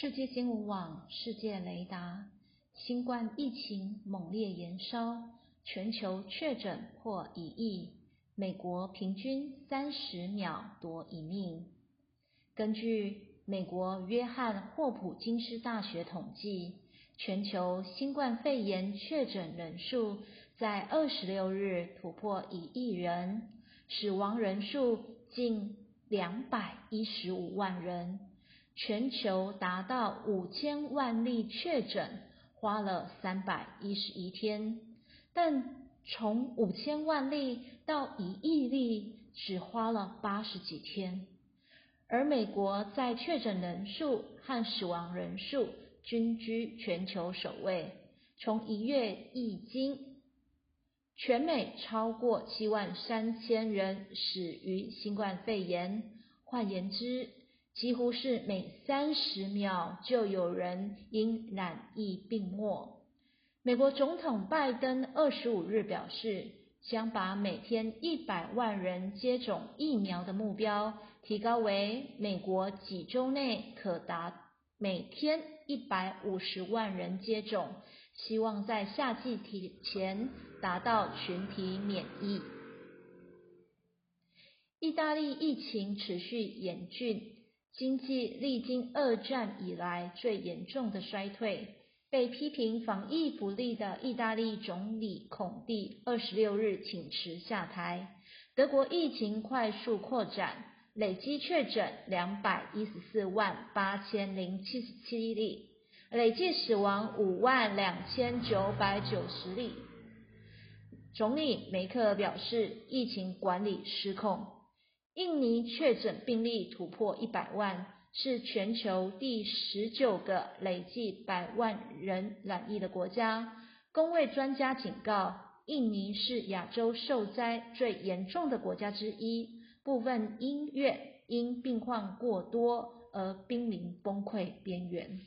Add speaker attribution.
Speaker 1: 世界新闻网世界雷达：新冠疫情猛烈延烧，全球确诊破一亿，美国平均三十秒夺一命。根据美国约翰霍普金斯大学统计，全球新冠肺炎确诊人数在二十六日突破一亿人，死亡人数近两百一十五万人。全球达到五千万例确诊，花了三百一十一天，但从五千万例到一亿例只花了八十几天。而美国在确诊人数和死亡人数均居全球首位，从一月已经全美超过七万三千人死于新冠肺炎。换言之，几乎是每三十秒就有人因染疫病没。美国总统拜登二十五日表示，将把每天一百万人接种疫苗的目标提高为美国几周内可达每天一百五十万人接种，希望在夏季提前达到群体免疫。意大利疫情持续严峻。经济历经二战以来最严重的衰退，被批评防疫不力的意大利总理孔蒂二十六日请辞下台。德国疫情快速扩展，累计确诊两百一十四万八千零七十七例，累计死亡五万两千九百九十例。总理梅克表示，疫情管理失控。印尼确诊病例突破一百万，是全球第十九个累计百万人染疫的国家。公卫专家警告，印尼是亚洲受灾最严重的国家之一，部分医院因病患过多而濒临崩溃边缘。